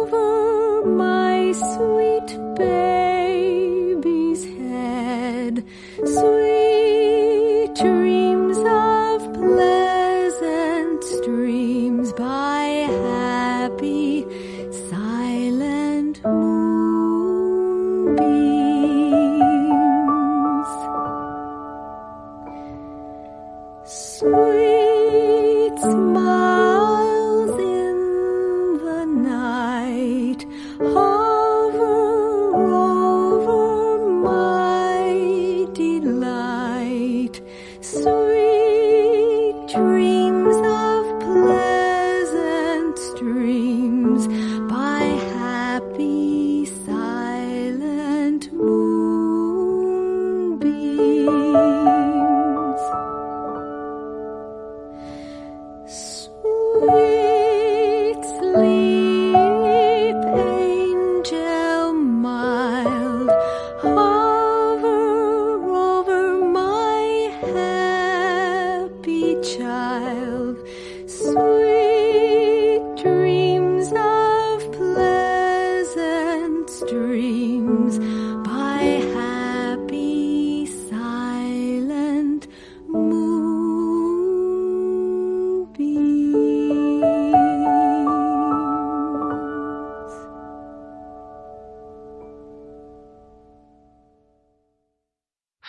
over my sweet baby's head. Sweet dreams of pleasant dreams by happy silent moonbeams. Sweet smile. Dreams